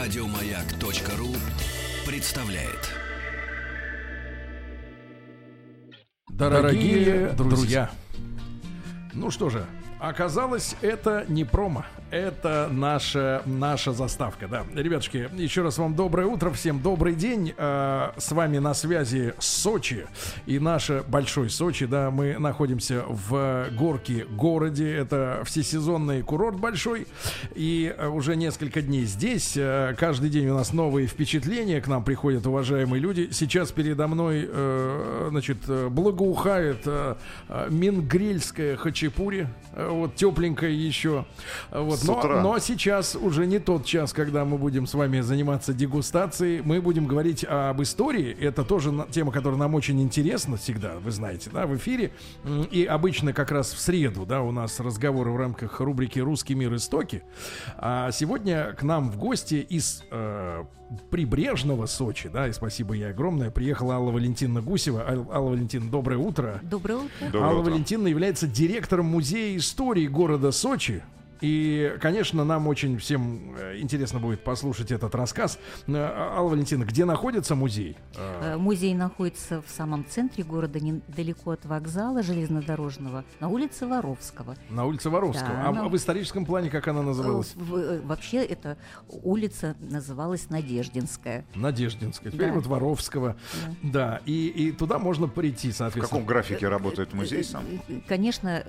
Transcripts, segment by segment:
Радиомаяк.ру представляет. Дорогие друзья, ну что же, оказалось, это не промо, это наша, наша заставка, да. Ребятушки, еще раз вам доброе утро, всем добрый день. Э, с вами на связи Сочи и наше большой Сочи, да. Мы находимся в Горке городе, это всесезонный курорт большой. И э, уже несколько дней здесь. Э, каждый день у нас новые впечатления, к нам приходят уважаемые люди. Сейчас передо мной, э, значит, благоухает э, э, мингрильская хачапури, э, вот тепленькая еще. Вот, С но, утра. но сейчас уже не тот час, когда мы будем с вами заниматься дегустацией. Мы будем говорить об истории. Это тоже тема, которая нам очень интересна всегда, вы знаете, да, в эфире. И обычно как раз в среду, да, у нас разговоры в рамках рубрики «Русский мир. Истоки». А сегодня к нам в гости из э, прибрежного Сочи, да, и спасибо ей огромное, приехала Алла Валентиновна Гусева. Ал- Алла Валентиновна, доброе утро. Доброе утро. Доброе Алла утро. Валентиновна является директором музея истории города Сочи. И, конечно, нам очень всем э, интересно будет послушать этот рассказ. Э, Алла Валентиновна, где находится музей? Э, Музей находится в самом центре города, недалеко от вокзала железнодорожного, на улице Воровского. На улице Воровского. Да, а она- в историческом плане как она называлась? В- Вообще эта улица называлась Надеждинская. Надеждинская. Теперь Да. вот Воровского. Да. И, и туда можно прийти, В соответственно. каком графике работает музей сам? Конечно,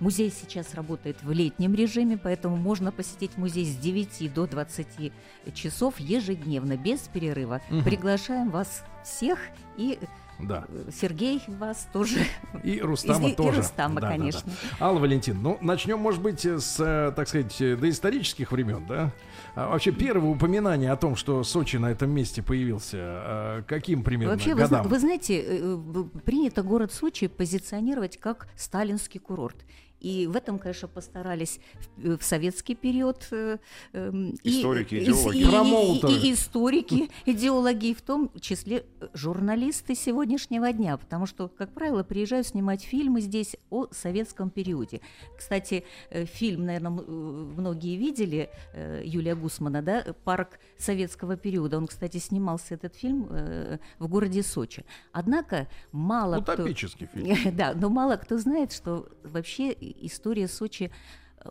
музей сейчас работает в летнем режиме, поэтому можно посетить музей с 9 до 20 часов ежедневно, без перерыва. Мгм. Приглашаем вас всех и Да. э, Сергей вас тоже. И Рустама И- и тоже. Рустама, Да, да, да. конечно. Алла Валентин, ну начнем, может быть, с, э, так сказать, э, доисторических времен, да? А вообще первое упоминание о том, что Сочи на этом месте появился, каким примерно Вообще, вы, годам? вы знаете, э, в- принято город Сочи позиционировать как сталинский курорт. И в этом, конечно, постарались в, э, в советский период э, эм, и- Историки, и- идеологи. и, и- Промоутеры. и- и историки, идеологи, и в том числе э, журналисты сегодняшнего дня, потому что, как правило, приезжают снимать фильмы здесь о советском периоде. Кстати, э, фильм, наверное, многие видели э, Юлия Гусмана, да, «Парк советского периода». Он, кстати, снимался этот фильм э, в городе Сочи. Однако мало кто... Фильм. Да, но мало кто знает, что вообще история Сочи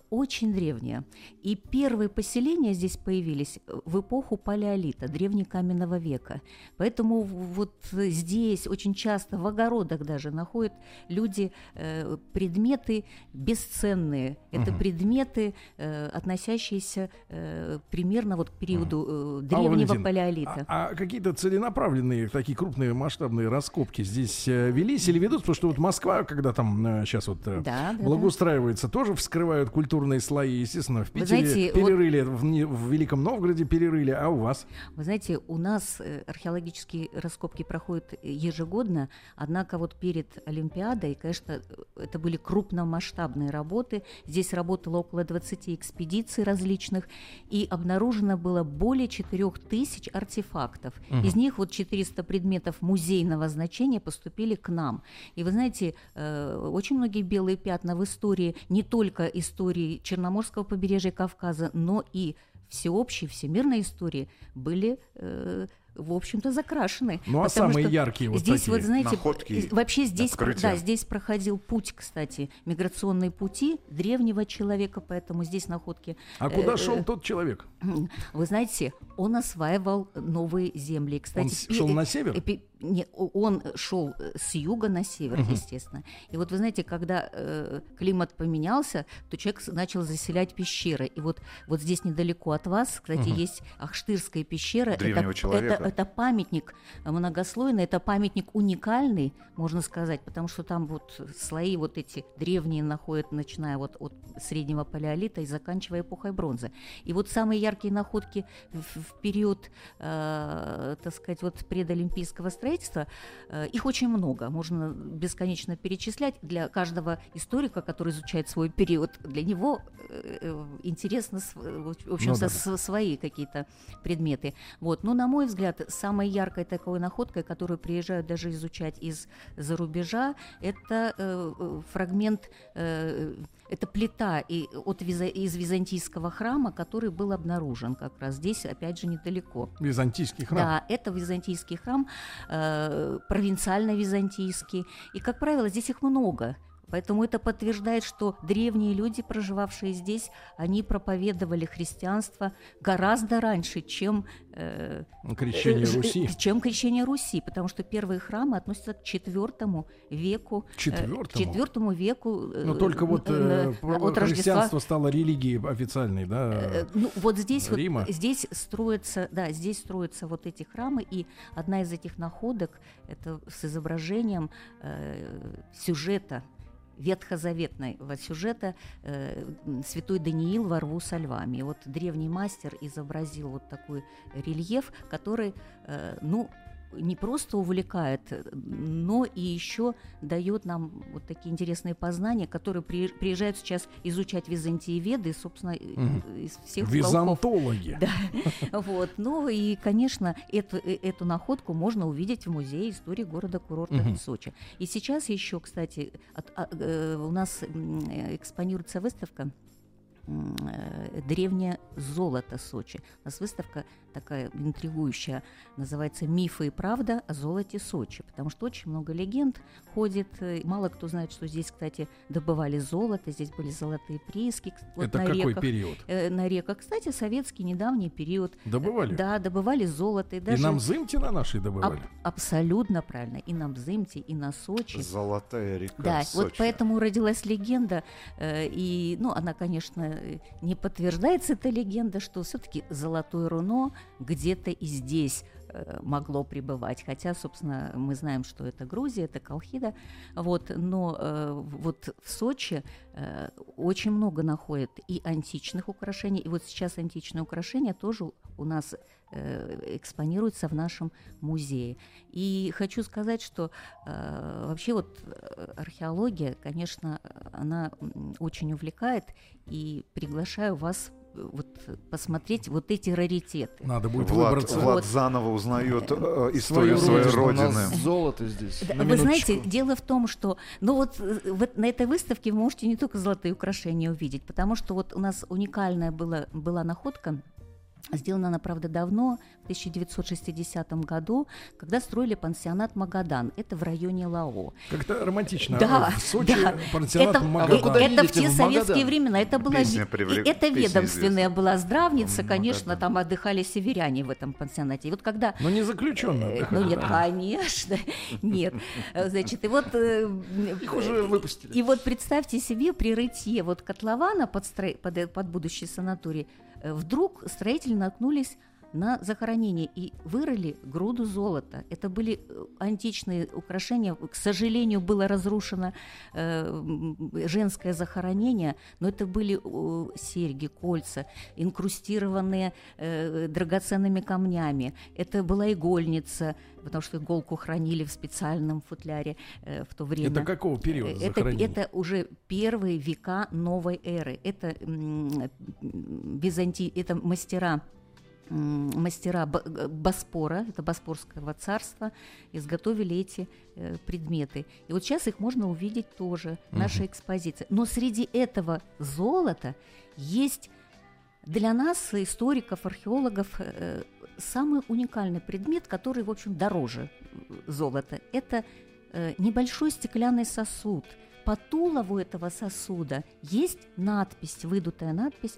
очень древняя. И первые поселения здесь появились э, в эпоху палеолита, древнекаменного века. Поэтому вот здесь очень часто в огородах даже находят люди э, предметы бесценные. Это Мгм. предметы, э, относящиеся э, примерно вот к периоду э, древнего Валентиновна, палеолита. А, а какие-то целенаправленные, такие крупные масштабные раскопки здесь э, велись или ведут? Потому что вот Москва, когда там сейчас вот э, Да, да, да. благоустраивается, тоже вскрывают культурные слои. Естественно, в Питере знаете, вот- перерыли, в, Не- в Великом Новгороде перерыли, а у вас? Вы знаете, у нас э, археологические раскопки проходят ежегодно, однако вот перед Олимпиадой, конечно, это были крупномасштабные работы. Здесь работало около 20 экспедиций различных, и обнаружено было более 4000 артефактов. Мгм. Из них вот 400 предметов музейного значения поступили к нам. И вы знаете, э, очень многие белые пятна в истории, не только истории Черноморского побережья Кавказа, но и всеобщей, всемирной истории были, э, в общем-то, закрашены. Ну, а самые яркие вот здесь такие вот, знаете, находки, вообще здесь, открытия. да, здесь проходил путь, кстати, миграционные пути древнего человека, поэтому здесь находки А Э, куда э, шел тот человек? вы знаете, он осваивал новые земли. Кстати, Он шел э, на север? Э, не, он шел э, с юга на север, Мгм. естественно. И вот вы знаете, когда э, климат поменялся, то человек начал заселять пещеры. И вот, вот здесь недалеко от вас, кстати, Мгм. есть Ахштырская пещера. Древнего это, человека. Это, это памятник многослойный, это памятник уникальный, можно сказать, потому что там вот слои вот эти древние находят, начиная вот от среднего палеолита и заканчивая эпохой бронзы. И вот самые яркие находки в, в период, э, так сказать, вот предолимпийского строительства строительства, э, их очень много, можно бесконечно перечислять. Для каждого историка, который изучает свой период, для него э, э, интересно, в общем, Ну да. свои какие-то предметы. Вот. Но, на мой взгляд, самой яркой такой находкой, которую приезжают даже изучать из-за рубежа, это фрагмент, это плита и, от из византийского храма, который был обнаружен как раз здесь, опять же, недалеко. Византийский храм. Да, это византийский храм, э, провинциально-византийский. И, как правило, здесь их много. Поэтому это подтверждает, что древние люди, проживавшие здесь, они проповедовали христианство гораздо раньше, чем, э, Крещение э, Руси. э, чем крещение Руси, потому что первые храмы относятся к четвертому веку. э, Четвертому? четвертому веку. э, Но только вот э, от Рождества христианство стало религией официальной, да? Э, Ну, вот здесь вот, Рима. здесь строятся, да, здесь строятся вот эти храмы, и одна из этих находок это с изображением э, сюжета ветхозаветного сюжета э, святой Даниил во рву со львами. И вот древний мастер изобразил вот такой рельеф, который, э, ну, не просто увлекает, э, но и еще дает нам вот такие интересные познания, которые при- приезжают сейчас изучать византиеведы, собственно, Мгм. из всех. Византологи. Да, вот. Ну и, конечно, эту, э- эту находку можно увидеть в музее истории города-курорта. Сочи. И сейчас еще, кстати, от- а, э, у нас э, экспонируется выставка э, древнее золото Сочи. У нас выставка такая интригующая, называется «Мифы и правда о золоте Сочи», потому что очень много легенд ходит. э, Мало кто знает, что здесь, кстати, добывали золото, здесь были золотые прииски вот Это на какой реках. период? Э, на реках. Кстати, советский недавний период. Добывали? Да, добывали золото. И, И даже нам зымти на нашей аб- добывали? абсолютно правильно. И на Бзымте, и на Сочи. Золотая река Да, Сочи. вот поэтому родилась легенда, э, и, ну, она, конечно, э, не подтверждается эта легенда, что все-таки золотое руно где-то и здесь. э, могло пребывать, хотя, собственно, мы знаем, что это Грузия, это Колхида, вот, но э, вот в Сочи э, очень много находят и античных украшений, и вот сейчас античные украшения тоже у нас э, экспонируются в нашем музее. И хочу сказать, что э, вообще вот э, археология, конечно, она очень увлекает, и приглашаю вас э, вот посмотреть вот эти раритеты. Надо будет Влад, выбраться. Влад Вот. заново узнает э, Свою историю своей родину. У родины. нас золото здесь. Да, на Вы знаете, дело в том, что ну вот э, вот на этой выставке вы можете не только золотые украшения увидеть, потому что вот у нас уникальная была, была находка, сделана она, правда, давно, в 1960 году, когда строили пансионат «Магадан». Это в районе Лао. Как-то романтично. Да, В Сочи да. пансионат это, Магадан. А куда это в те В советские времена. Это была привлек- это ведомственная известна. была здравница, Магадан. конечно, там отдыхали северяне в этом пансионате. И вот когда Но не заключенно. Э, Ну нет, конечно, нет. Э, Значит, и вот... э, Их уже выпустили. И вот представьте себе, при рытье вот котлована под, стро- под, э, под будущий санаторий, э, вдруг строители наткнулись на захоронение и вырыли груду золота. Это были э, античные украшения. К сожалению, было разрушено э, женское захоронение, но это были э, серьги, кольца, инкрустированные драгоценными камнями. Это была игольница, потому что иголку хранили в специальном футляре в то время. Это какого периода Это, захоронения? это уже первые века новой эры. Это Византи, это мастера мастера Боспора, это Боспорского царства, изготовили эти э, предметы. И вот сейчас их можно увидеть тоже в нашей экспозиции. Но среди этого золота есть для нас, историков, археологов, э, самый уникальный предмет, который, в общем, дороже э, золота. Это небольшой стеклянный сосуд. По тулову этого сосуда есть надпись, выдутая надпись,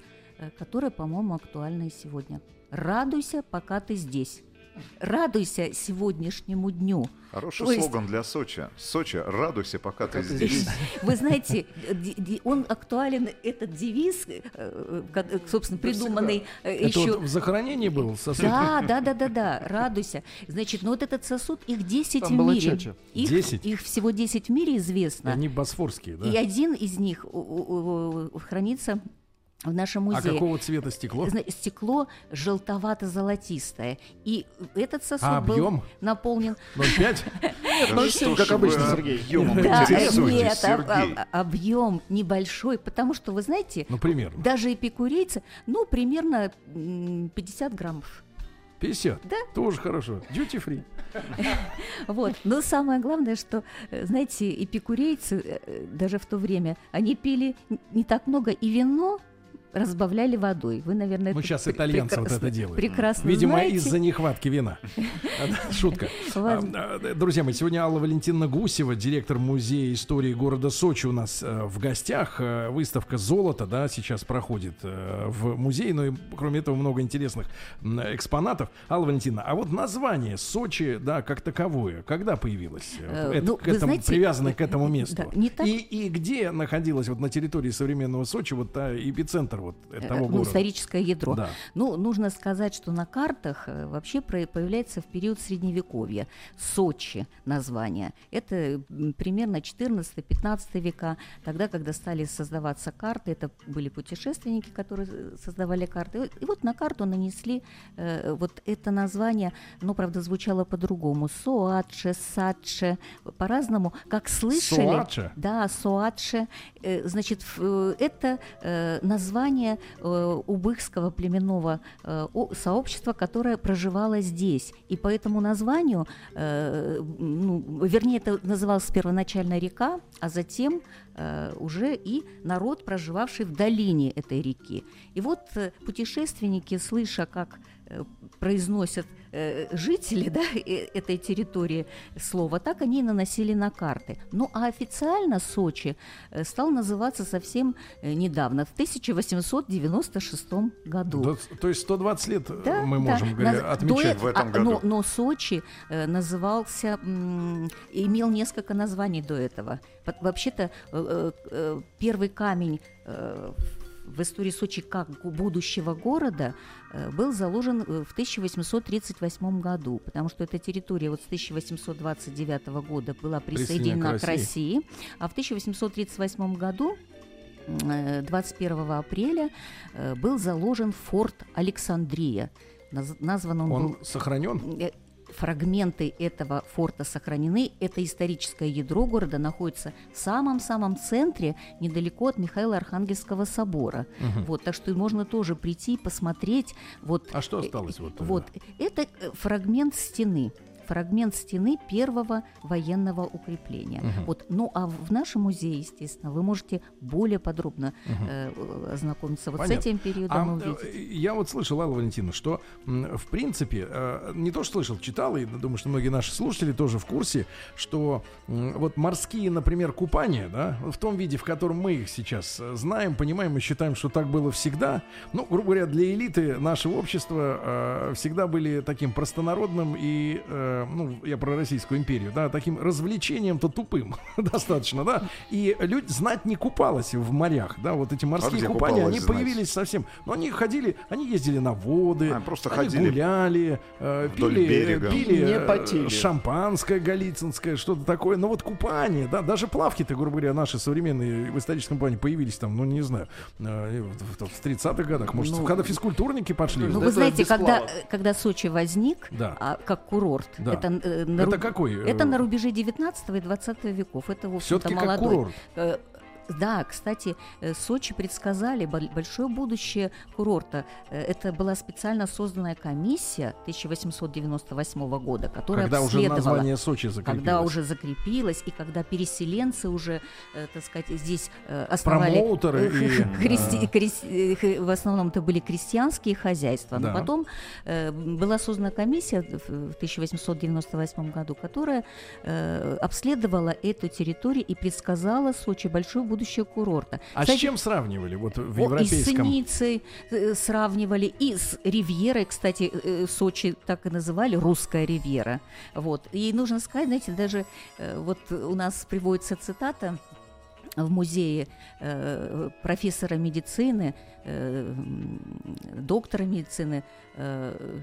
которая, по-моему, актуальна и сегодня. «Радуйся, пока ты здесь». Радуйся сегодняшнему дню. Хороший То есть- слоган для Сочи. Сочи, радуйся, пока ты ты здесь. здесь. Вы знаете, он актуален, этот девиз, э, э, э, собственно, придуманный Это еще... вот в захоронении был сосуд? Да, да, да, да, да, радуйся. Значит, ну вот этот сосуд, их 10 Там в было мире. чача. Их, 10? их всего 10 в мире известно. Они босфорские, да? И один из них хранится в нашем А музее. какого цвета стекло? Стекло желтовато-золотистое. И этот сосуд А был наполнен 0,5? Да всё что как обычно, Сергей. нет, а- а- объем небольшой, потому что, вы знаете, Ну, примерно. даже эпикурейцы, ну, примерно м, 50 граммов. 50? Да. Тоже хорошо. Duty free. Вот. Но самое главное, что, э, знаете, эпикурейцы э, даже в то время, они пили не так много, и вино разбавляли водой. Вы, наверное, Ну, сейчас итальянцы вот это делают. Прекрасно Видимо, знаете. из-за нехватки вина. Шутка. А, а, Друзья мои, сегодня Алла Валентиновна Гусева, директор Музея истории города Сочи у нас э, в гостях. Э, Выставка золота, да, сейчас проходит э, в музее. Ну и кроме этого много интересных экспонатов. Алла Валентиновна, а вот название Сочи, да, как таковое, когда появилось? Э, Это- ну, к этому, знаете, привязано к этому да, месту. не так- И, и где находилась вот на территории современного Сочи вот та эпицентр вот э, того ну, города? историческое ядро. Да. Ну, нужно сказать, что на картах э, вообще появляется в период Средневековья. Сочи название. Это примерно 14-15 века. Тогда, когда стали создаваться карты, это были путешественники, которые э, создавали карты. И вот на карту нанесли э, вот это название, но, правда, звучало по-другому. Соатше, Садше, по-разному. Как слышали... Соатше? Да, Соатше. Э, Значит, э, это э, название э, убыхского племенного э, сообщества, которое проживало здесь. И по этому названию, э, ну, вернее, это называлась первоначально река, а затем уже и народ, проживавший в долине этой реки. И вот путешественники, слыша, как произносят жители да, э- этой территории слово, так они и наносили на карты. Ну а официально Сочи э, стал называться совсем э, недавно, в 1896 году. Да, то есть 120 лет э, Да, мы да. можем говоря, Наз- отмечать. до в этом а, году. Но, но Сочи э, назывался, имел несколько названий до этого. Вообще-то э, э, первый камень э, в истории Сочи как будущего города э, был заложен э, в 1838 году, потому что эта территория вот с 1829 года была Присоединена присоединена к к России, а в 1838 году м, э, 21 апреля был заложен форт Александрия. Наз- Назван он, Он был сохранен? Э, Фрагменты этого форта сохранены. Это историческое ядро города находится в самом-самом центре, недалеко от Михаила Архангельского собора. Вот, так что можно тоже прийти и посмотреть. Вот, А что э, осталось вот, э, Вот, это э, фрагмент стены. Фрагмент стены первого военного укрепления. Вот, ну а в нашем музее, естественно, вы можете более подробно э, э, ознакомиться вот Понятно. с этим периодом А, увидеть. э, я вот слышал, Алла Валентина, что в принципе, э, не то что слышал, читал, и думаю, что многие наши слушатели тоже в курсе, что м, вот морские, например, купания, да, в том виде, в котором мы их сейчас э, знаем, понимаем и считаем, что так было всегда, ну, грубо говоря, для элиты нашего общества э, всегда были таким простонародным и, э, ну, я про Российскую империю, да, таким развлечением-то тупым достаточно, да, и люди знать не купалась в морях, да, вот эти морские где купания, они знать? появились совсем. Но они ходили, они ездили на воды, А, просто они ходили гуляли, э, пили, берега. пили Не э, потели. шампанское галицинское, что-то такое. Но вот купание, да, даже плавки-то, грубо говоря, наши современные в историческом плане появились там, ну не знаю, э, в, в- в 30-х годах, может, Ну, когда физкультурники пошли. Ну, это вы знаете, когда, э, когда Сочи возник, Да. а, как курорт, Да. это, э, на, Это ру- какой? э, это на рубеже 19 и 20 веков. Это, в общем-то, молодой. курорт. Э, Да, кстати, э, Сочи предсказали бол- большое будущее курорта. Э, Это была специально созданная комиссия 1898 года, которая Когда уже название Сочи закрепилось. когда уже закрепилась, и когда переселенцы уже, э, так сказать, здесь основали... Промоутеры и, христи- да. крес- э, х- В основном это были крестьянские хозяйства. Но Да. потом была создана комиссия в в 1898 году, которая обследовала эту территорию и предсказала Сочи большое будущее курорта. А с Кстати, чем сравнивали вот в о, И с европейском? Ниццей э, сравнивали, и с Ривьерой, кстати, э, Сочи так и называли, русская Ривьера. Вот. И нужно сказать, знаете, даже э, вот у нас приводится цитата в музее э, профессора медицины, э, доктора медицины э,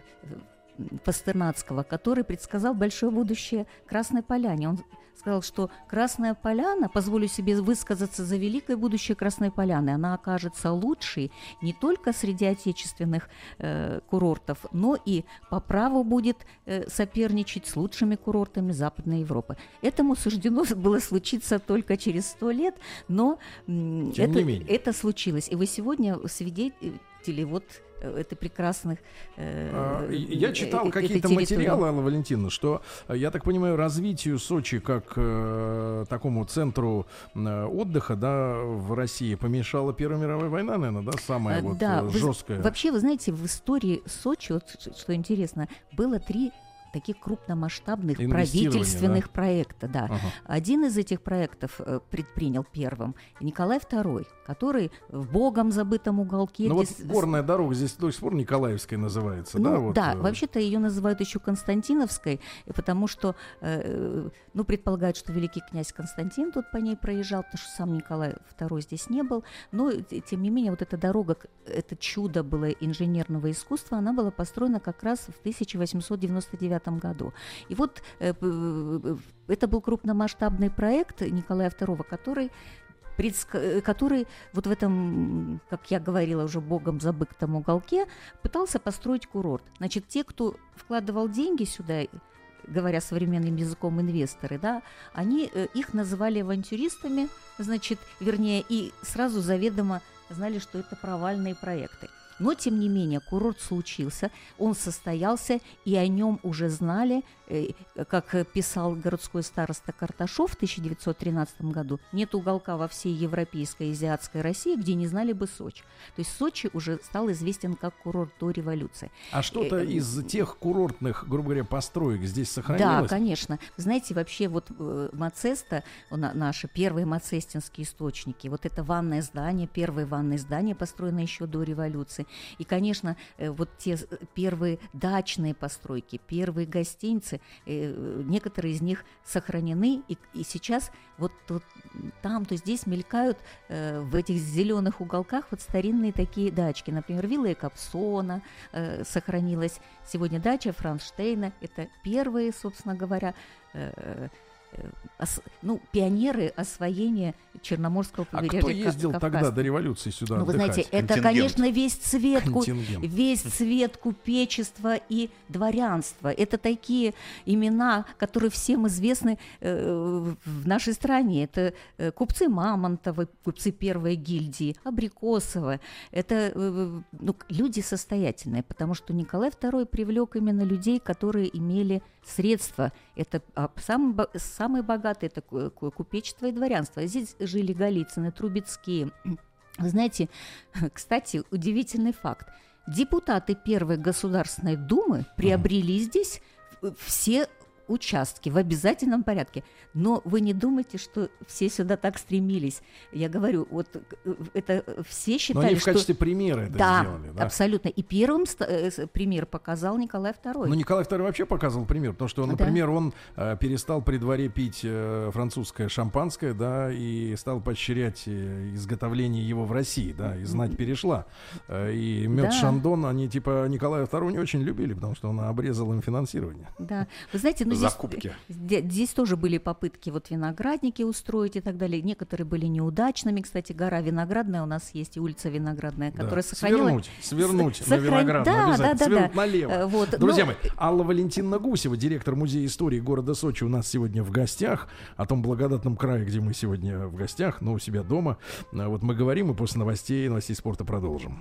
Пастернацкого, который предсказал большое будущее Красной Поляне. Он сказал, что Красная Поляна, позволю себе высказаться за великое будущее Красной Поляны, она окажется лучшей не только среди отечественных э, курортов, но и по праву будет э, соперничать с лучшими курортами Западной Европы. Этому суждено было случиться только через сто лет, но Тем это, это случилось. И вы сегодня свидетели вот э, это прекрасных... э, А, и- Я читал э, этой какие-то материалы, Алла Валентиновна, что, э, я так понимаю, развитию Сочи как э, такому центру э, отдыха да, в России помешала Первая мировая война, наверное, да, самая А, вот да, э, вы жесткая. Вообще, вы знаете, в истории Сочи, вот что интересно, было три таких крупномасштабных правительственных проекта, да. Ага. Один из этих проектов э, предпринял первым Николай II, который в богом забытом уголке. Ну вот где с- горная дорога здесь до сих пор Николаевская называется, да? ну, Вот, да, э, вообще-то ее называют еще Константиновской, потому что, э, ну, предполагают, что великий князь Константин тут по ней проезжал, потому что сам Николай II здесь не был. Но, тем не менее, вот эта дорога, это чудо было инженерного искусства, она была построена как раз в 1899 году. И вот э, э, это был крупномасштабный проект Николая II, который э, который вот в этом, как я говорила уже, богом забытом уголке пытался построить курорт. Значит, те, кто вкладывал деньги сюда, говоря современным языком инвесторы, да, они их называли авантюристами, значит, вернее, и сразу заведомо знали, что это провальные проекты. Но, тем не менее, курорт случился, он состоялся, и о нем уже знали, э, как э, писал городской староста Карташов в 1913 году, нет уголка во всей европейской и азиатской России, где не знали бы Сочи. То есть Сочи уже стал известен как курорт до революции. А что-то э, из тех курортных, грубо говоря, построек здесь Да, сохранилось? конечно. Знаете, вообще вот э, Мацеста, наши первые мацестинские источники, вот это ванное здание, первое ванное здание, построено еще до революции. И, конечно, э, вот те первые дачные постройки, первые гостиницы, э, некоторые из них сохранены, и, и сейчас вот тут, там, то здесь мелькают э, в этих зеленых уголках вот старинные такие дачки. Например, вилла Экапсона сохранилась. Сегодня дача Франштейна. Это первые, собственно говоря, ну, пионеры освоения Черноморского А побережья кто Ка- ездил Кавказа. тогда до революции сюда Ну, вы отдыхать? знаете, это, Контингент. конечно, весь цвет, Контингент. весь цвет купечества и дворянства. Это такие имена, которые всем известны э, в нашей стране. Это э, купцы Мамонтовы, купцы первой гильдии, Абрикосова. Это э, ну, люди состоятельные, потому что Николай II привлек именно людей, которые имели средства. Это а, самый, бо- самые богатые это ку- ку- купечество и дворянство. Здесь жили Голицыны, Трубецкие. Вы знаете, кстати, удивительный факт. Депутаты Первой Государственной Думы приобрели здесь все участки в обязательном порядке. Но вы не думайте, что все сюда так стремились. Я говорю, вот э, это все Но считали, они в что... качестве примера это да, сделали, да? абсолютно. И первым э, пример показал Николай II. Ну, Николай II вообще показывал пример, потому что, Да. например, он э, перестал при дворе пить э, французское шампанское, да, и стал поощрять э, изготовление его в России, да, и знать перешла. И мед Да. Шандон они типа Николая II не очень любили, потому что он обрезал им финансирование. Да, вы знаете, ну здесь, Закупки. зде- здесь тоже были попытки вот виноградники устроить и так далее. Некоторые были неудачными. Кстати, гора Виноградная у нас есть, и улица Виноградная, Да. которая сохранила... Свернуть, свернуть С- на сохран- виноградную да, обязательно, да, да, свернуть да. налево. Э, вот, Друзья но- мои, Алла Валентиновна Гусева, директор Музея истории города Сочи, у нас сегодня в гостях. О том благодатном крае, где мы сегодня в гостях, но у себя дома. А Вот мы говорим, и после новостей, новостей спорта продолжим.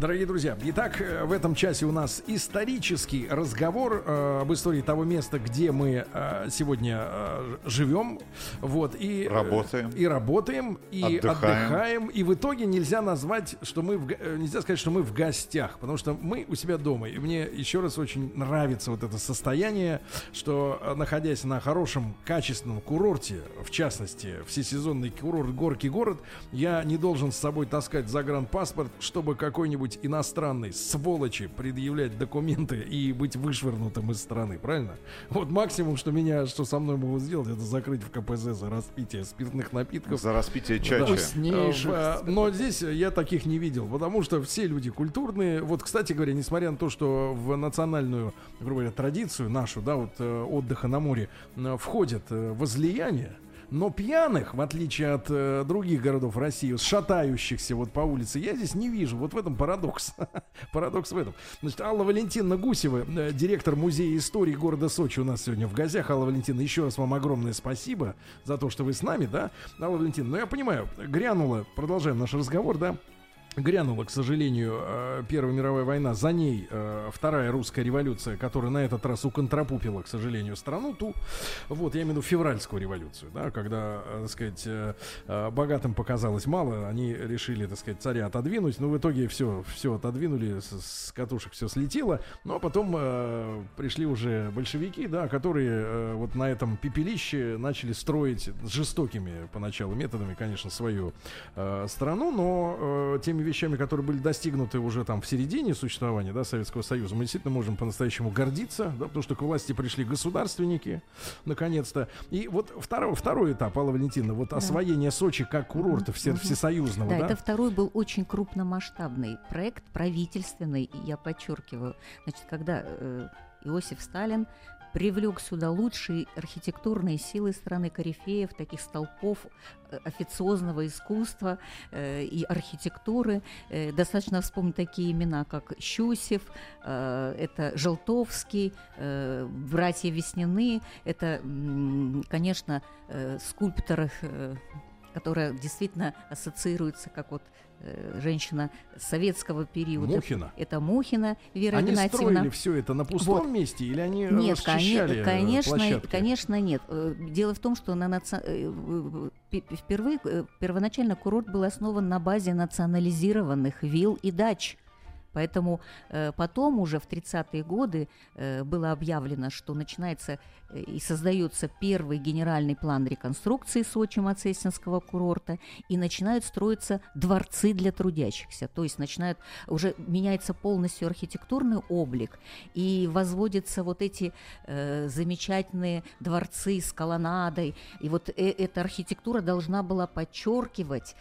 Дорогие друзья, итак, э, в этом часе у нас исторический разговор э, об истории того места, где мы э, сегодня э, живем, вот и э, Работаем. и работаем, и отдыхаем. Отдыхаем. и в итоге нельзя назвать, что мы в, э, нельзя сказать, что мы в гостях, потому что мы у себя дома, и мне еще раз очень нравится вот это состояние, что находясь на хорошем, качественном курорте, в частности, всесезонный курорт Горький город, я не должен с собой таскать загранпаспорт, чтобы какой-нибудь какой-нибудь иностранной сволочи предъявлять документы и быть вышвырнутым из страны, правильно? Вот максимум, что меня, что со мной могут сделать, это закрыть в КПЗ за распитие спиртных напитков. За распитие Да. чачи. Э, в- Но здесь я таких не видел, потому что все люди культурные. Вот, кстати говоря, несмотря на то, что в национальную, грубо говоря, традицию нашу, да, вот э, отдыха на море э, входит э, возлияние, но пьяных, в отличие от э, других городов России, шатающихся вот по улице, я здесь не вижу. Вот в этом парадокс. парадокс в этом. Значит, Алла Валентиновна Гусева, э, директор музея истории города Сочи у нас сегодня в гостях. Алла Валентиновна, еще раз вам огромное спасибо за то, что вы с нами, да, Алла Валентиновна. Ну, я понимаю, грянула, продолжаем наш разговор, да, Грянула, к сожалению, э, Первая мировая война, за ней э, Вторая русская революция, которая на этот раз уконтрапупила, к сожалению, страну ту. Вот, я имею в виду февральскую революцию, да, когда, э, так сказать, богатым показалось мало, они решили, так сказать, царя отодвинуть, но в итоге все, все отодвинули, с, катушек все слетело, ну, а потом э, пришли уже большевики, да, которые э, вот на этом пепелище начали строить жестокими поначалу методами, конечно, свою э, страну, но э, теми вещами, которые были достигнуты уже там в середине существования да, Советского Союза, мы действительно можем по-настоящему гордиться, да, потому что к власти пришли государственники, наконец-то. И вот второй, второй этап, Алла Валентиновна, вот освоение Сочи как курорта все, всесоюзного, Да, да? это второй был очень крупномасштабный проект, правительственный, я подчеркиваю. Значит, когда э, Иосиф Сталин привлек сюда лучшие архитектурные силы страны корифеев, таких столпов э, официозного искусства э, и архитектуры. Э, достаточно вспомнить такие имена, как Щусев, э, это Желтовский, э, братья Веснины, это, конечно, э, скульптор э, которая действительно ассоциируется как вот э, женщина советского периода. Мухина. Это Мухина Вера Они Игнатьевна. строили все это на пустом Вот. месте или они Нет, расчищали э, конечно, площадки? конечно, нет. Э, Дело в том, что на наци- впервые первоначально курорт был основан на базе национализированных вилл и дач. Поэтому э, потом уже в 30-е годы э, было объявлено, что начинается э, и создается первый генеральный план реконструкции Сочи-Мацеснинского курорта, и начинают строиться дворцы для трудящихся. То есть начинают, уже меняется полностью архитектурный облик, и возводятся вот эти замечательные дворцы с колоннадой. И вот эта архитектура должна была подчеркивать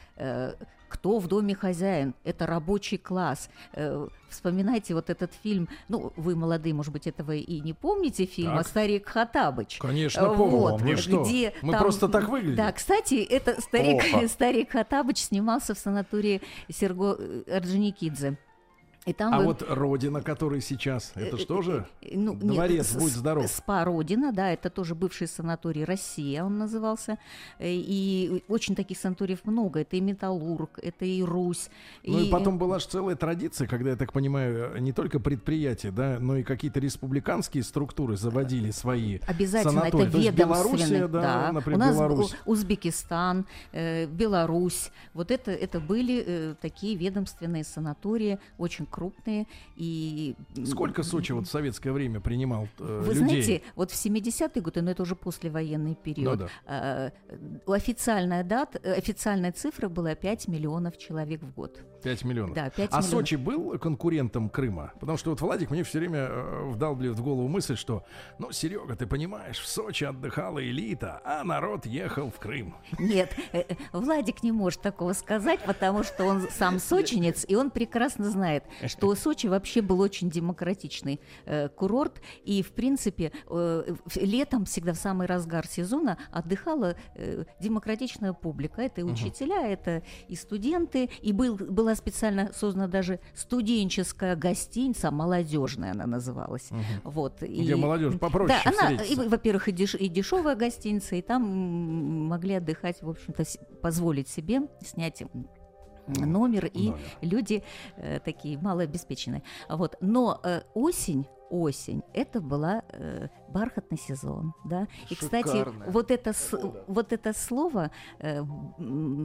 кто в доме хозяин? Это рабочий класс. Э, Вспоминайте вот этот фильм. Ну, вы молодые, может быть, этого и не помните фильма Так. «Старик Хатабыч». Конечно, Э, помню. вот, Мы что? где Мы там- просто так выглядим. Да, кстати, это старик, Плохо. старик Хатабыч снимался в санатории Серго э, Орджоникидзе. И там А вы- вот родина, которая сейчас, это что же? Э, ну, нет, Дворец, с- будь здоров. СПА Родина, да, это тоже бывший санаторий Россия, он назывался. Э, И очень таких санаториев много. Это и Металлург, это и Русь. Ну и потом была же целая традиция, когда, я так понимаю, не только предприятия, да, но и какие-то республиканские структуры заводили свои Обязательно, санатории. это ведомственный. Белоруссия, да, например, У нас Беларусь. Узбекистан, э, Беларусь. Вот это, это были э, такие ведомственные санатории, очень крупные. И Сколько Сочи вот в советское время принимал э, Вы людей? знаете, вот в 70-е годы, но это уже послевоенный период, Ну э, у официальная дата, э, официальная цифра была 5 миллионов человек в год. 5 миллионов. Да, 5 а миллионов. Сочи был конкурентом Крыма? Потому что вот Владик мне все время э, вдалбливает в голову мысль, что, ну, Серега, ты понимаешь, в Сочи отдыхала элита, а народ ехал в Крым. Нет, э, э, Владик не может такого сказать, потому что он сам сочинец, и он прекрасно знает, что Сочи вообще был очень демократичный э, курорт, и, в принципе, э, летом всегда в самый разгар сезона отдыхала э, демократичная публика. Это и учителя, это и студенты, и был, была специально создана даже студенческая гостиница, молодежная она называлась. Вот, и- Где молодежь попроще Да, она, и, во-первых, и, деш- и дешевая гостиница, и там могли отдыхать, в общем-то, позволить себе снять номер, и Номер. люди э, такие малообеспеченные. Вот. Но э, осень, осень, это была э, бархатный сезон, да. И, кстати, вот это, с- вот это слово, э,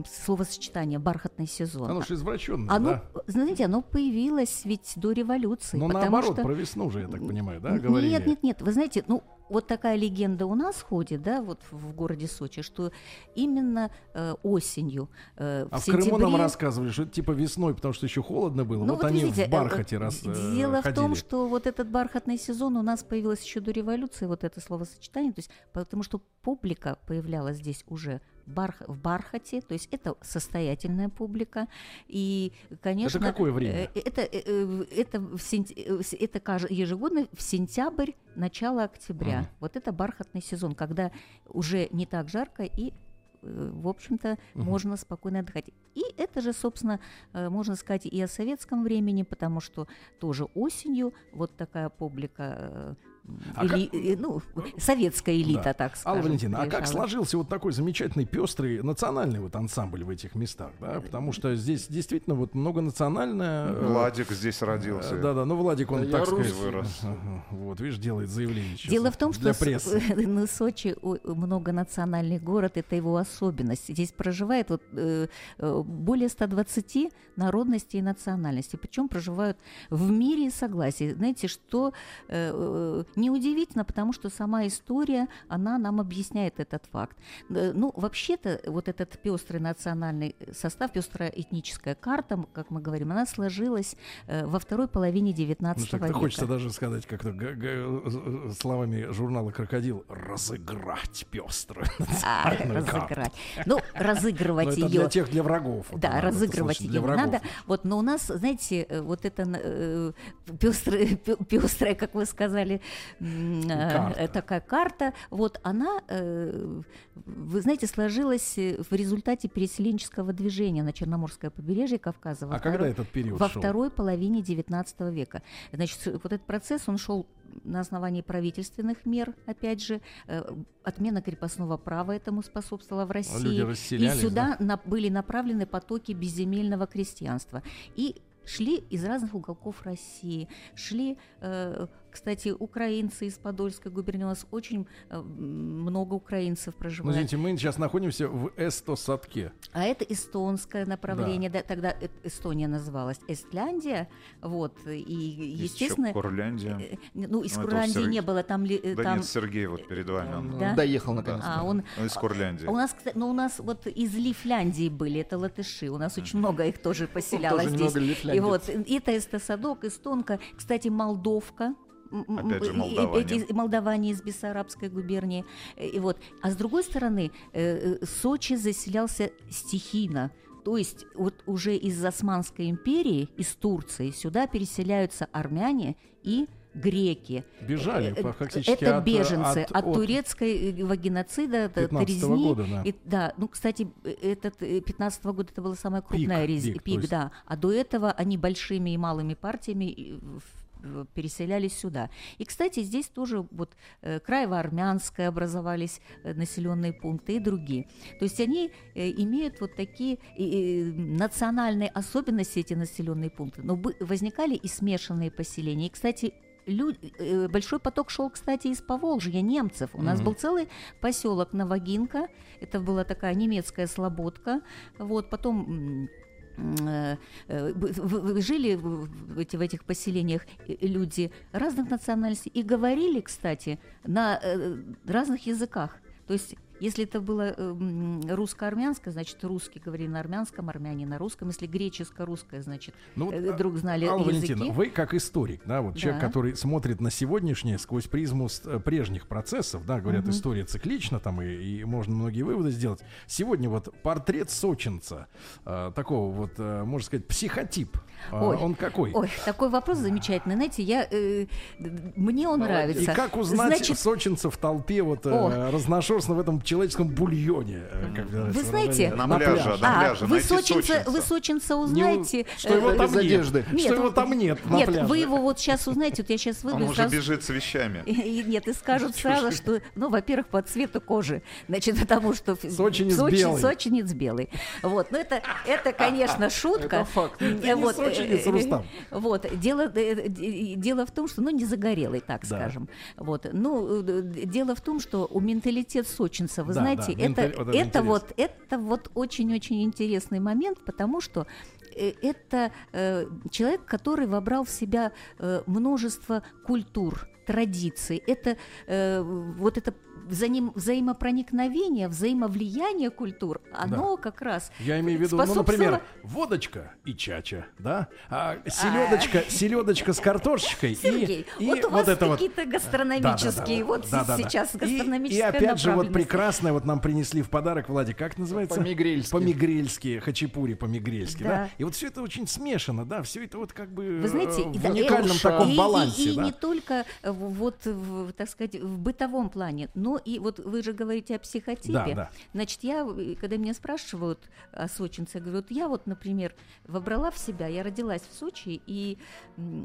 словосочетание «бархатный сезон», Оно же извращенное, оно, да? знаете, оно появилось ведь до революции. Но потому наоборот, что... про весну же, я так понимаю, да, говорили? Нет, нет, нет. Вы знаете, ну вот такая легенда у нас ходит, да, вот в, городе Сочи, что именно э, осенью, э, А в в Крыму нам рассказывали, что это типа весной, потому что еще холодно было. Ну, вот, они видите, в бархате э, раз э, Дело в том, ходили. что вот этот бархатный сезон у нас появилось еще до революции, вот это словосочетание, то есть потому что публика появлялась здесь уже барх- в бархате, то есть это состоятельная публика, и, конечно... Это какое время? э, Это, э, э, это, в сент- э, с- это ежегодно в сентябрь, начало октября. Мгм. Вот это бархатный сезон, когда уже не так жарко и в общем-то, Мгм. можно спокойно отдыхать. И это же, собственно, можно сказать и о советском времени, потому что тоже осенью вот такая публика, А эли- э, ну, советская элита, Да. так скажем. Алла Валентина, а как приезжала. сложился вот такой замечательный пестрый национальный вот ансамбль в этих местах, да? Потому что здесь действительно вот многонациональная. э, Владик здесь родился. э, Да-да, ну Владик, он, Да я так сказать, русский. вырос. вот, видишь, делает заявление сейчас Дело в том, что прессы. ну, Сочи многонациональный город, это его особенность. Здесь проживает вот, э, э, более 120 народностей и национальностей, причем проживают в мире и согласии. Знаете, что э, э, неудивительно, потому что сама история, она нам объясняет этот факт. Э, Ну, вообще-то, вот этот пестрый национальный состав, пестрая этническая карта, как мы говорим, она сложилась э, во второй половине 19 Ну, века. хочется даже сказать как-то э, словами журнала «Крокодил» разыграть пеструю А, разыграть. Ну, разыгрывать это для ее. тех, для врагов. Да, надо, разыгрывать ее надо. Вот, но у нас, знаете, э, вот это э, пестрая, пестрая, как вы сказали, э, Карта. э, такая карта, вот она, э, вы знаете, сложилась э, в результате переселенческого движения на Черноморское побережье Кавказа. во А когда второй- этот период во шел? второй половине XIX века. Значит, вот этот процесс, он шел на основании правительственных мер, опять же, э, отмена крепостного права этому способствовала в России. И сюда на- были направлены потоки безземельного крестьянства. И шли из разных уголков России, шли, э, кстати, украинцы из Подольской губернии, у нас очень э, много украинцев Ну, проживает. извините, мы сейчас находимся в Эсто-Садке. А это эстонское направление, да, тогда э- Эстония называлась Эстляндия, вот, и, Есть естественно, еще Курляндия. э, ну, из Ну, Курляндии Сергей- не было, там, ли- Да там нет, Сергей вот перед вами. Он, Да? Доехал наконец. а, он, он из Курляндии. а у нас, кстати, ну, у нас вот из Лифляндии были, это латыши, у нас очень много их тоже поселялось здесь. И вот, и это эстосадок, эстонка, кстати, Молдовка, Опять же, молдаване. эти- молдаване из Бессарабской губернии. Э, И вот. А с другой стороны, э, э, Сочи заселялся стихийно. То есть вот уже из Османской империи, из Турции, сюда переселяются армяне и греки. Бежали фактически Это от, беженцы от- от, от турецкого геноцида, 15-го резни. года, да. И- да, ну, кстати, этот э, 15 года это была самая крупная Пик, рез- пик, пик, есть- да. А до этого они большими и малыми партиями в- переселялись сюда. И, кстати, здесь тоже вот э, Краево-Армянское образовались э, населенные пункты и другие. То есть они э, имеют вот такие э, э, национальные особенности, эти населенные пункты. Но возникали и смешанные поселения. И, кстати, лю- э, большой поток шел, кстати, из Поволжья, немцев. У нас Мгм. был целый поселок Новогинка, это была такая немецкая слободка. Вот, потом э, э, жили в, эти- в этих поселениях э, люди разных национальностей и говорили, кстати, на э, разных языках. То есть если это было э, русско-армянское, значит, русские говорили на армянском, армяне на русском. Если греческо-русское, значит, Ну, э, а, друг знали Алла языки. Валентина, вы как историк, да, вот человек, Да. который смотрит на сегодняшнее сквозь призму э, прежних процессов, да, говорят, Мгм. история циклична, там и, и можно многие выводы сделать. Сегодня вот портрет сочинца, э, такого вот, э, можно сказать, психотип, Ой, он какой? Ой, такой вопрос замечательный. Знаете, я, э, мне он И нравится. как узнать Значит, сочинца в толпе вот э, разношерстно в этом человеческом бульоне? э, как Вы знаете? На пляже, на а, пляже, вы найти сочинца, сочинца. вы сочинца Не узнаете. что его э, там без нет, одежды. Нет, что его там нет на Нет, пляже. вы его вот сейчас узнаете, вот я сейчас выйду Он и уже сразу- бежит с вещами. И- Нет, и скажут сразу, что, ну, во-первых, по цвету кожи, значит, потому что Сочинец Сочи- белый. сочинец белый. Вот, ну это, это, конечно, шутка. Это факт. Вот, сочинец, э, Рустам. Вот, дело, э, дело в том, что, ну, не загорелый, так Да. скажем. Вот, ну, э, дело в том, что у менталитет сочинца, вы Да, знаете, да, это, ментали- это это, вот, это вот очень-очень интересный момент, потому что э, это э, человек, который вобрал в себя э, множество культур, традиций. Это э, вот это взаим- взаимопроникновение, взаимовлияние культур, оно как раз Я имею в виду, ну, способствовало- например, водочка и чача, да? А селедочка, селедочка с картошечкой и- Сергей, и, вот у вас это вот. какие-то гастрономические, вот сейчас И- гастрономическая И, опять же, вот прекрасное, вот нам принесли в подарок, Владик, как называется? По-мигрельски. По-мигрельски, хачапури по-мигрельски, да. Да. И вот все это очень смешано, да, все это вот как бы Вы знаете, э, и в да, уникальном и- таком и- и- балансе, и, да. не только э, вот, в, так сказать, в бытовом плане, но и вот вы же говорите о психотипе. Да, да. Значит, я, э, когда меня спрашивают о сочинце, я говорю, вот я вот, например, вобрала в себя, я родилась в Сочи, и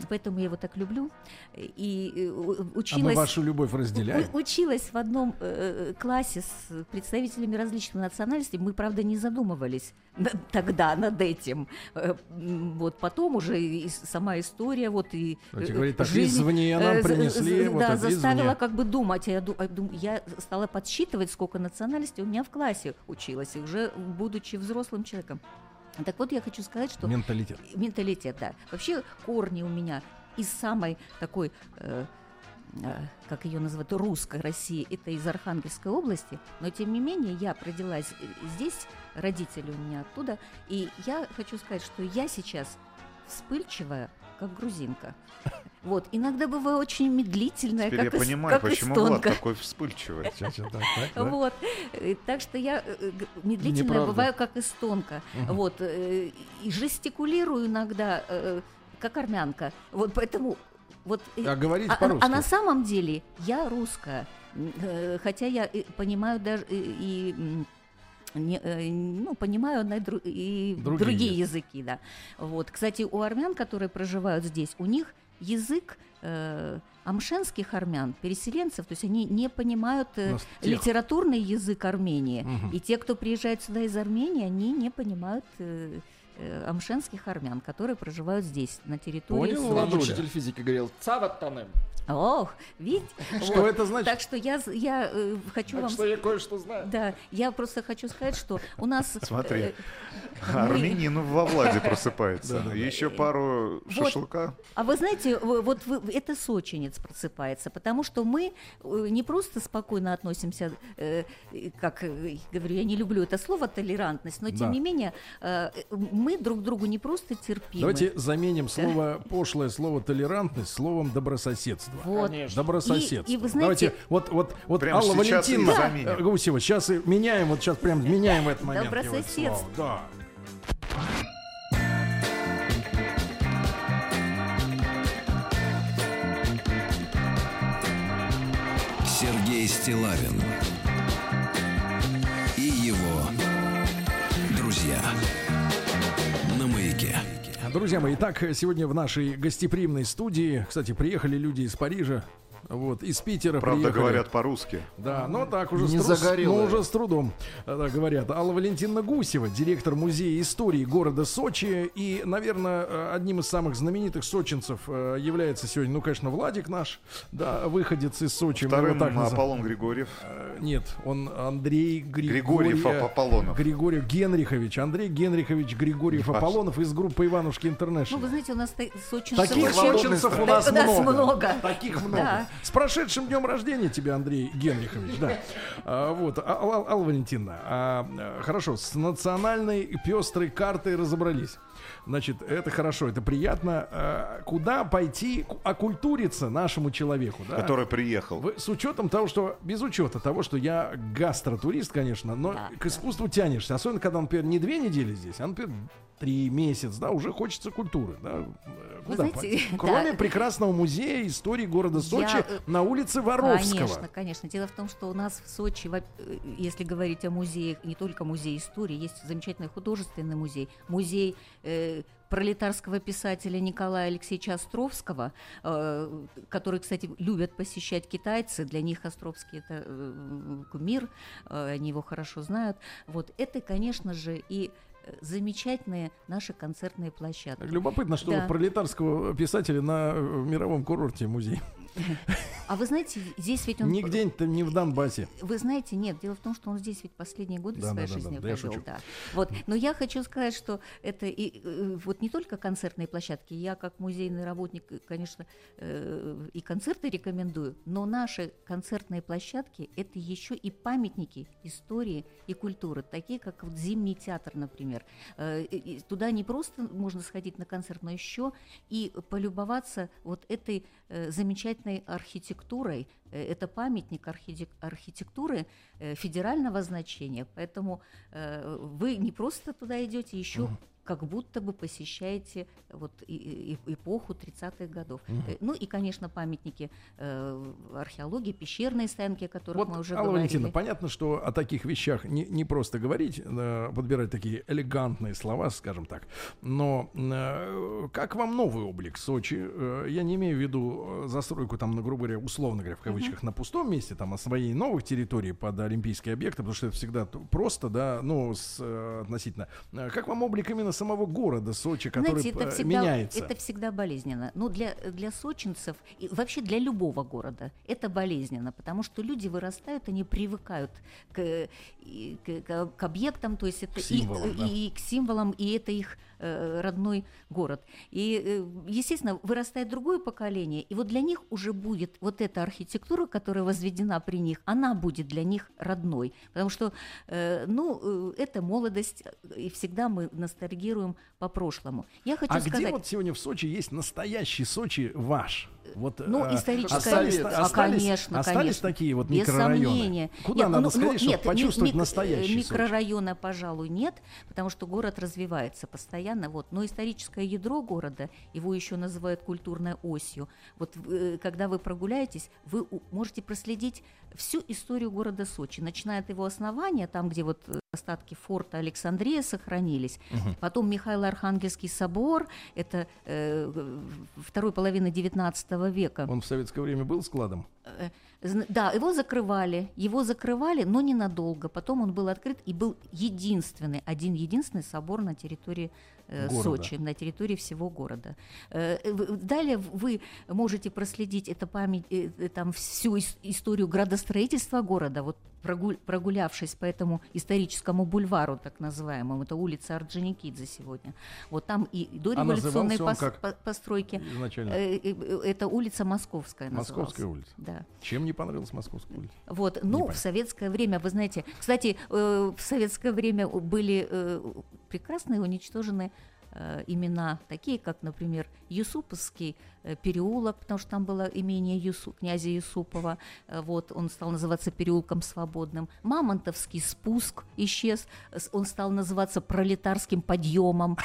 поэтому я его так люблю, и э, у- А мы училась... вашу любовь разделяем. Училась в одном э, классе с представителями различных национальностей. Мы, правда, не задумывались тогда над этим. Вот потом уже и сама история, вот и Давайте говорить так, жизнь, извне нам принесли, за- вот да, заставила извне. как бы думать. Я, ду- а я стала подсчитывать, сколько национальностей у меня в классе училось, и уже будучи взрослым человеком. Так вот, я хочу сказать, что Менталитет. менталитет, да. Вообще корни у меня из самой такой, э, э, как ее называют, русской России, это из Архангельской области, но тем не менее я родилась э, здесь, родители у меня оттуда, и я хочу сказать, что я сейчас вспыльчивая, как грузинка. Вот, иногда бываю очень медлительная, Теперь я как, эс- понимаю, как почему Влад такой вспыльчивый. Вот. Э, Так что я э, медлительная бываю, как эстонка. Вот. э, И жестикулирую иногда, как армянка. Вот поэтому... Вот, А говорить а, по-русски. а на самом деле я русская. Хотя я понимаю даже и... не, э, ну, понимаю на и Другие другие, языки. да. Вот, кстати, у армян, которые проживают здесь, у них язык э, амшенских армян, переселенцев, то есть они не понимают э, литературный язык Армении. Мгм. И те, кто приезжает сюда из Армении, они не понимают э, амшенских армян, которые проживают здесь, на территории Понял, Сочи. Учитель физики говорил, цаваттанем. Ох, видите? Что Вот. это значит? Так что я, я э, хочу Так вам... что я кое-что знаю. Да, я просто хочу сказать, что у нас... Смотри. э, Армянин во Владе просыпается. Еще пару Вот. шашлыка. А вы знаете, вот это сочинец просыпается, потому что мы э, не просто спокойно относимся, э, э, как э, говорю, я не люблю это слово толерантность, но тем не менее э, мы друг другу не просто терпимы. Давайте заменим слово пошлое слово толерантность словом добрососедство. Вот. Конечно. Добрососедство. И- и вы знаете- Давайте, вот, вот, вот Прямо Алла Валентиновна заменим. э, Гусева, сейчас и меняем, вот сейчас прям меняем в этот момент. Добрососедство. Да. Сергей Стилавин Друзья мои, итак, сегодня в нашей гостеприимной студии, кстати, приехали люди из Парижа, вот, из Питера Правда, приехали. говорят по-русски. Да, но так уже, Не с, тру- загорелые. но уже с трудом э, да, говорят. Алла Валентиновна Гусева, директор музея истории города Сочи. И, наверное, э, одним из самых знаменитых сочинцев э, является сегодня, ну, конечно, Владик наш, да, выходец из Сочи. Вторым так. Аполлон Григорьев. Нет, он Андрей Григорьев Григорьев Аполлонов. Григорьев Генрихович. Андрей Генрихович Григорьев Не Аполлонов из группы Иванушки Ну, Интернешнл. вы знаете, у нас сочинцев Таких сочинцев у нас У нас много. много. Таких много. Да. С прошедшим днем рождения тебя, Андрей Генрихович. Да. А, вот, Алла, Алла Валентиновна, а, а, хорошо, с национальной пестрой картой разобрались. Значит, это хорошо, это приятно. А, куда пойти ку- окультуриться нашему человеку? Да? Который приехал. С учетом того, что без учета того, что я гастротурист, конечно, но Да, к искусству тянешься. Особенно, когда, например, не две недели здесь, а, например, три месяца, да, уже хочется культуры. Да. Э, Вы Куда знаете, пойти? да. Кроме прекрасного музея истории города Сочи Я, э, на улице Воровского. Конечно, конечно. Дело в том, что у нас в Сочи, э, если говорить о музеях, не только музей истории, есть замечательный художественный музей, музей э, пролетарского писателя Николая Алексеевича Островского, э, который, кстати, любят посещать китайцы. Для них Островский это э, кумир, э, они его хорошо знают. Вот это, конечно же, и замечательные наши концертные площадки. Любопытно, что Да. пролетарского писателя на мировом курорте музей. А вы знаете, здесь ведь он... Не где-нибудь, не в Донбассе. Вы знаете, нет, дело в том, что он здесь ведь последние годы Да, своей да, да, жизни да, да, провел, шучу. да. Вот, но я хочу сказать, что это и э, вот не только концертные площадки. Я как музейный работник, э, конечно, э, и концерты рекомендую, но наши концертные площадки это еще и памятники истории и культуры, такие как вот Зимний театр, например. Туда не просто можно сходить на концерт, но еще и полюбоваться вот этой э, замечательной архитектурой. Э, Это памятник архитек- архитектуры э, федерального значения, поэтому э, вы не просто туда идете, еще как будто бы посещаете вот эпоху 30-х годов. Э, Ну и, конечно, памятники э, археологии, пещерные стоянки, о которых Вот, мы уже Алла говорили. Валентина, понятно, что о таких вещах не, не просто говорить, э, подбирать такие элегантные слова, скажем так. Но э, как вам новый облик Сочи? Э, я не имею в виду э, застройку, там, ну, грубо говоря, условно говоря, в кавычках, на пустом месте, там, освоение новых территорий под олимпийские объекты, потому что это всегда просто, да, ну, с, э, относительно. Э, Как вам облик именно самого города Сочи, который Знаете, это всегда, меняется? это всегда болезненно. Ну, для, для сочинцев и вообще для любого города это болезненно, потому что люди вырастают, они привыкают к, к, к- к объектам, то есть это и- символам, и, да. и к символам, и это их родной город. И, э, естественно, вырастает другое поколение, и вот для них уже будет вот эта архитектура, которая возведена при них, она будет для них родной, потому что, э, ну, э, это молодость, и всегда мы ностальгируем по прошлому. Я хочу А сказать, где вот сегодня в Сочи есть настоящий Сочи ваш? Вот, Ну, э, историческое остались, место. А, конечно, остались конечно. такие вот Без микрорайоны? сомнения. Куда Нет, надо ну, сходить, ну, чтобы нет, почувствовать мик- настоящий Сочи? Микрорайона, пожалуй, нет, потому что город развивается постоянно. Вот. Но историческое ядро города, его еще называют культурной осью. Вот э, когда вы прогуляетесь, вы можете проследить всю историю города Сочи, начиная от его основания, там, где вот э, остатки форта Александрия сохранились, потом Михайло-Архангельский собор, это э, второй половины XIX века. Он в советское время был складом? Да, его закрывали, его закрывали, но ненадолго. Потом он был открыт и был единственный, один единственный собор на территории э, Города. Сочи, на территории всего города. Э, э, Далее вы можете проследить это память, там всю ис- историю градостроительства города, вот прогулявшись по этому историческому бульвару, так называемому, это улица Орджоникидзе сегодня. Вот там и дореволюционные он пос- как? постройки. Изначально. Это улица Московская Московская называлась. улица. Да. Чем не понравилась Московская улица? Вот, ну, в советское время, вы знаете, кстати, э, в советское время были э, прекрасные уничтожены э, имена, такие как, например, Юсуповский э, переулок, потому что там было имение Юсу, князя Юсупова, э, вот, он стал называться переулком свободным. Мамонтовский спуск исчез, он стал называться пролетарским подъемом.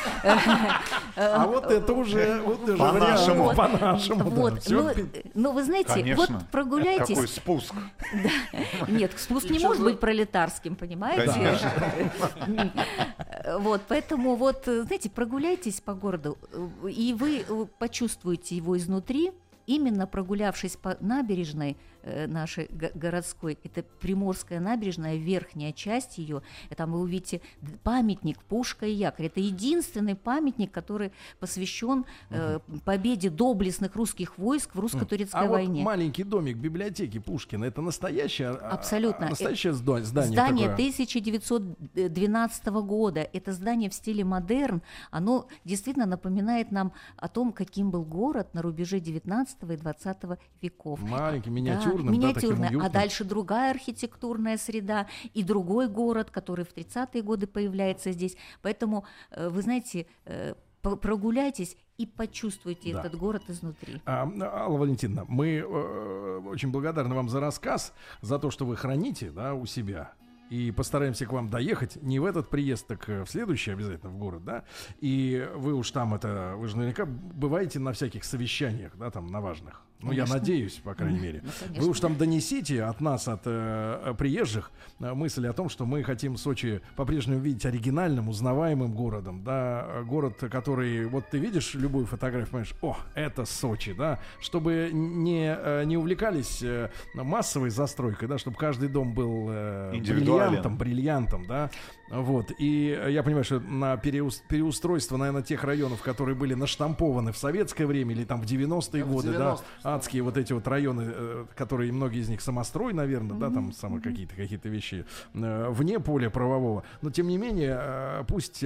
А вот это уже, По-нашему. По-нашему. Вот, но, пи- но вы знаете, вот прогуляйтесь, Какой спуск. нет, спуск не может быть пролетарским, понимаете? Конечно. Вот, поэтому вот, э, знаете, прогуляйтесь по городу, э, и вы э, почувствуете его изнутри, именно прогулявшись по набережной э, нашей го- городской, это Приморская набережная, верхняя часть ее, там вы увидите памятник Пушка и Якорь. Это единственный памятник, который посвящен э, победе доблестных русских войск в русско-турецкой А вот войне. маленький домик библиотеки Пушкина, это настоящее, а, Абсолютно. а, настоящее зда- здание, Здание такое? 1912 года. Это здание в стиле модерн. Оно действительно напоминает нам о том, каким был город на рубеже 19 и 20 веков. Маленький, Да, миниатюрным, да, таким миниатюрное. а дальше другая архитектурная среда и другой город, который в 30-е годы появляется здесь. Поэтому, э, вы знаете, э, прогуляйтесь и почувствуйте Да. этот город изнутри. А, Алла Валентиновна, мы э, очень благодарны вам за рассказ, за то, что вы храните да, у себя. И постараемся к вам доехать не в этот приезд, так э, в следующий обязательно в город, да. И вы уж там это, вы же наверняка бываете на всяких совещаниях, да, там на важных. Ну, я Конечно. надеюсь, по крайней мере. Ну, конечно. Вы уж там донесите от нас, от э, приезжих, э, мысль о том, что мы хотим Сочи по-прежнему видеть оригинальным, узнаваемым городом, да, э, город, который, вот ты видишь любую фотографию, понимаешь, о, это Сочи, да, чтобы не, э, не увлекались э, массовой застройкой, да, чтобы каждый дом был э, бриллиантом, бриллиантом, да. Вот. И я понимаю, что на переус- переустройство, наверное, тех районов, которые были наштампованы в советское время или там в 90-е Да, в годы, да, 90-е. Адские вот эти вот районы, э, которые многие из них самострой, наверное, да, там самые какие-то какие-то вещи э, вне поля правового. Но тем не менее, э, пусть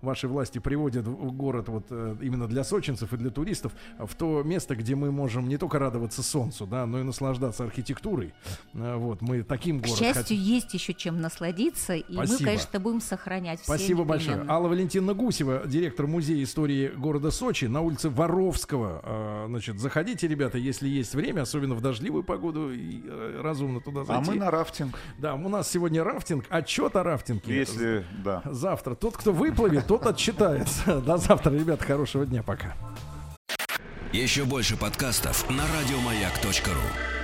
ваши власти приводят в город вот именно для сочинцев и для туристов в то место, где мы можем не только радоваться солнцу, да, но и наслаждаться архитектурой. Вот мы таким К город счастью, хотим. есть еще чем насладиться, и мы, Спасибо. конечно, будем сохранять Спасибо большое. Алла Валентиновна Гусева, директор музея истории города Сочи на улице Воровского. Значит, заходите, ребята, если есть время, особенно в дождливую погоду, и э, разумно туда А зайти. мы на рафтинг. Да, у нас сегодня рафтинг. Отчет о рафтинге. Если, да. Завтра. Тот, кто выплывет, тот отчитается. До завтра, ребят. Хорошего дня. Пока. Еще больше подкастов на радиомаяк.ру.